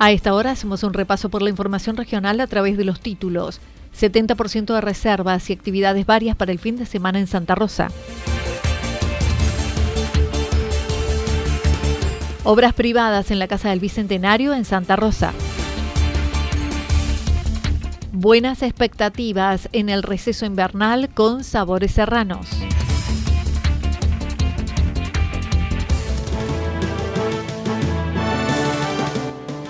A esta hora hacemos un repaso por la información regional a través de los títulos. 70% de reservas y actividades varias para el fin de semana en Santa Rosa. Obras privadas en la Casa del Bicentenario en Santa Rosa. Buenas expectativas en el receso invernal con sabores serranos.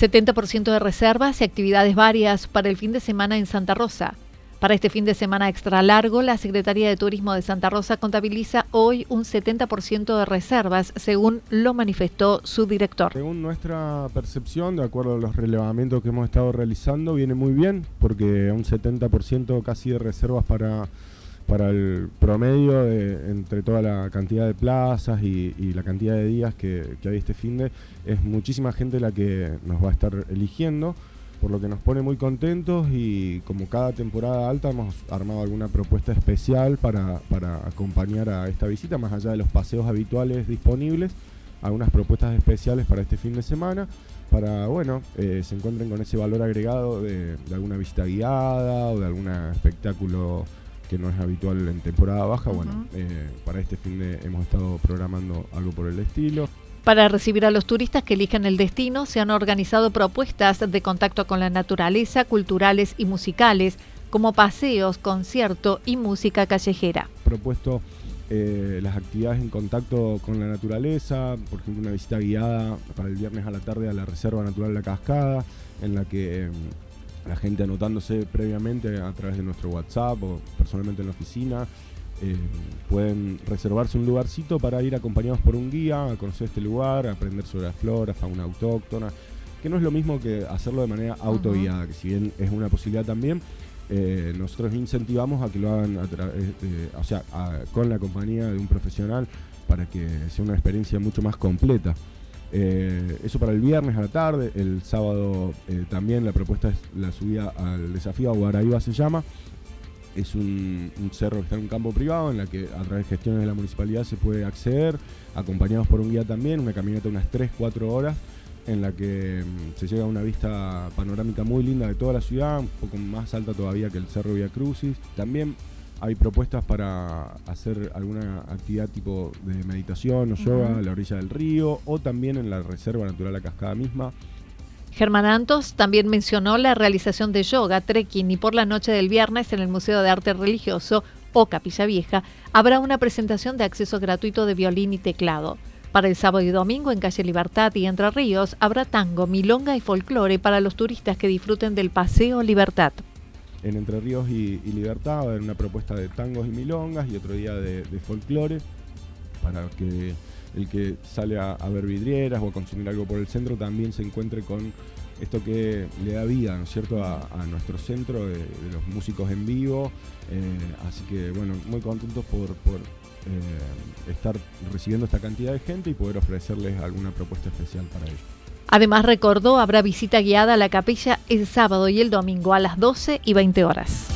70% de reservas y actividades varias para el fin de semana en Santa Rosa. Para este fin de semana extra largo, la Secretaría de Turismo de Santa Rosa contabiliza hoy un 70% de reservas, según lo manifestó su director. Según nuestra percepción, de acuerdo a los relevamientos que hemos estado realizando, viene muy bien, porque un 70% casi de reservas para para el promedio entre toda la cantidad de plazas y, la cantidad de días que, hay este fin de, es muchísima gente la que nos va a estar eligiendo, por lo que nos pone muy contentos y como cada temporada alta hemos armado alguna propuesta especial para, acompañar a esta visita, más allá de los paseos habituales disponibles, algunas propuestas especiales para este fin de semana para, bueno, eh, se encuentren con ese valor agregado de, de, alguna visita guiada o de algún espectáculo que no es habitual en temporada baja. Bueno, eh, para este fin de hemos estado programando algo por el estilo. Para recibir a los turistas que elijan el destino, se han organizado propuestas de contacto con la naturaleza, culturales y musicales, como paseos, concierto y música callejera. Propuesto eh, las actividades en contacto con la naturaleza, por ejemplo una visita guiada para el viernes a la tarde a la Reserva Natural La Cascada, en la que... Em, la gente anotándose previamente a través de nuestro WhatsApp o personalmente en la oficina. Eh, pueden reservarse un lugarcito para ir acompañados por un guía a conocer este lugar, a aprender sobre la flora, fauna autóctona, que no es lo mismo que hacerlo de manera autoguiada, que si bien es una posibilidad también, eh, nosotros incentivamos a que lo hagan a o sea, con la compañía de un profesional para que sea una experiencia mucho más completa. Eh, eso para el viernes a la tarde. El sábado eh, también la propuesta es la subida al desafío Guaraíba se llama. Es un, cerro que está en un campo privado en la que a través de gestiones de la municipalidad se puede acceder, acompañados por un guía también, una caminata de unas 3-4 horas en la que mm, se llega a una vista panorámica muy linda de toda la ciudad, un poco más alta todavía que el Cerro Via Crucis. También hay propuestas para hacer alguna actividad tipo de meditación o yoga a la orilla del río o también en la Reserva Natural La Cascada misma. Germán Antos también mencionó la realización de yoga, trekking y por la noche del viernes en el Museo de Arte Religioso o Capilla Vieja habrá una presentación de acceso gratuito de violín y teclado. Para el sábado y domingo en Calle Libertad y Entre Ríos habrá tango, milonga y folclore para los turistas que disfruten del Paseo Libertad en Entre Ríos y, Libertad va a haber una propuesta de tangos y milongas y otro día de, folclore para que el que sale a, ver vidrieras o a consumir algo por el centro también se encuentre con esto que le da vida, ¿no es cierto?, a, nuestro centro de, los músicos en vivo. Eh, así que, bueno, muy contentos por, eh, estar recibiendo esta cantidad de gente y poder ofrecerles alguna propuesta especial para ellos. Además, recordó, habrá visita guiada a la capilla el sábado y el domingo a las 12 y 20 horas.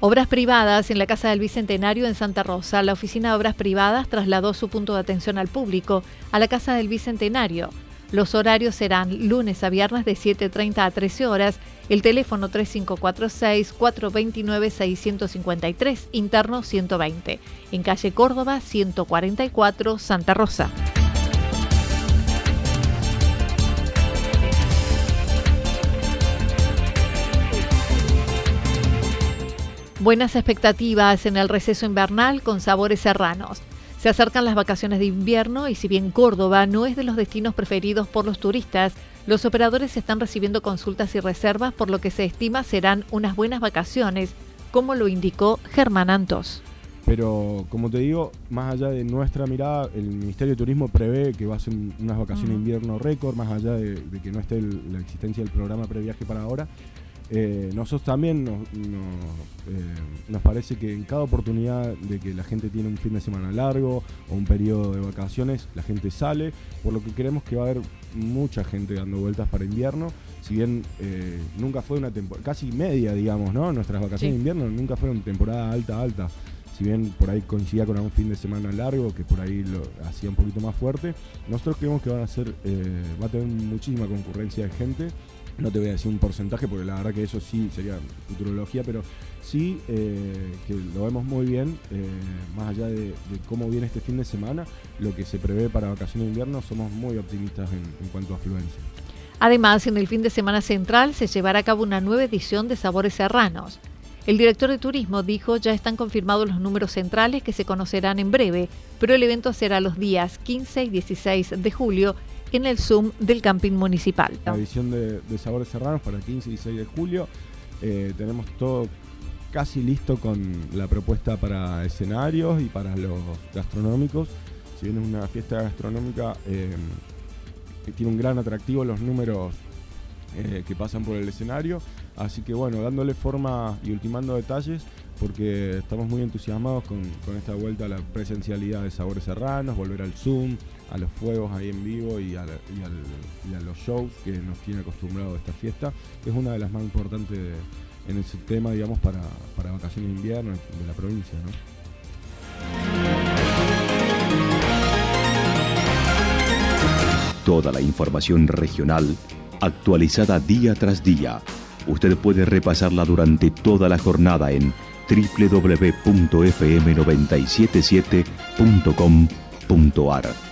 Obras privadas en la Casa del Bicentenario en Santa Rosa. La Oficina de Obras Privadas trasladó su punto de atención al público a la Casa del Bicentenario. Los horarios serán lunes a viernes de 7.30 a 13 horas. El teléfono 3546-429-653, interno 120. En calle Córdoba 144, Santa Rosa. Buenas expectativas en el receso invernal con sabores serranos. Se acercan las vacaciones de invierno y si bien Córdoba no es de los destinos preferidos por los turistas, los operadores están recibiendo consultas y reservas por lo que se estima serán unas buenas vacaciones, como lo indicó Germán Antos. Pero como te digo, más allá de nuestra mirada, el Ministerio de Turismo prevé que va a ser unas vacaciones de invierno récord, más allá de, que no esté la existencia del programa previaje para ahora. Eh, nosotros también nos, eh, nos, parece que en cada oportunidad de que la gente tiene un fin de semana largo o un periodo de vacaciones, la gente sale, por lo que creemos que va a haber mucha gente dando vueltas para invierno. Si bien eh, nunca fue una temporada, casi media, digamos, ¿no? Nuestras vacaciones de invierno nunca fueron temporada alta, alta. Si bien por ahí coincidía con algún fin de semana largo, que por ahí lo hacía un poquito más fuerte, nosotros creemos que van a ser, va a tener muchísima concurrencia de gente no te voy a decir un porcentaje porque la verdad que eso sí sería futurología, pero sí eh, que lo vemos muy bien, eh, más allá de, cómo viene este fin de semana, lo que se prevé para vacaciones de invierno, somos muy optimistas en, cuanto a afluencia. Además, en el fin de semana central se llevará a cabo una nueva edición de Sabores Serranos. El director de turismo dijo ya están confirmados los números centrales que se conocerán en breve, pero el evento será los días 15 y 16 de julio en el Zoom del Camping Municipal. La edición de, Sabores Serranos para el 15 y 16 de julio. Eh, tenemos todo casi listo con la propuesta para escenarios y para los gastronómicos. Si bien es una fiesta gastronómica, eh, tiene un gran atractivo los números eh, que pasan por el escenario. Así que bueno, dándole forma y ultimando detalles, porque estamos muy entusiasmados con, esta vuelta a la presencialidad de Sabores Serranos, volver al Zoom, a los fuegos ahí en vivo y a, los shows que nos tiene acostumbrado esta fiesta, es una de las más importantes en ese tema, digamos, para, vacaciones de invierno de la provincia. Toda la información regional actualizada día tras día. Usted puede repasarla durante toda la jornada en www.fm977.com.ar.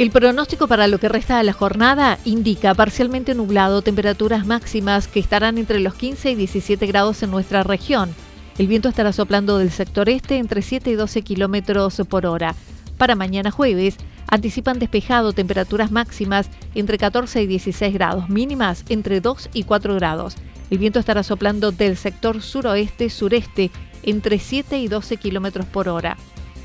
El pronóstico para lo que resta de la jornada indica parcialmente nublado, temperaturas máximas que estarán entre los 15 y 17 grados en nuestra región. El viento estará soplando del sector este entre 7 y 12 kilómetros por hora. Para mañana jueves, anticipan despejado, temperaturas máximas entre 14 y 16 grados, mínimas entre 2 y 4 grados. El viento estará soplando del sector suroeste-sureste entre 7 y 12 kilómetros por hora.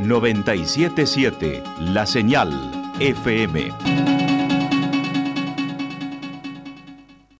977 La Señal FM.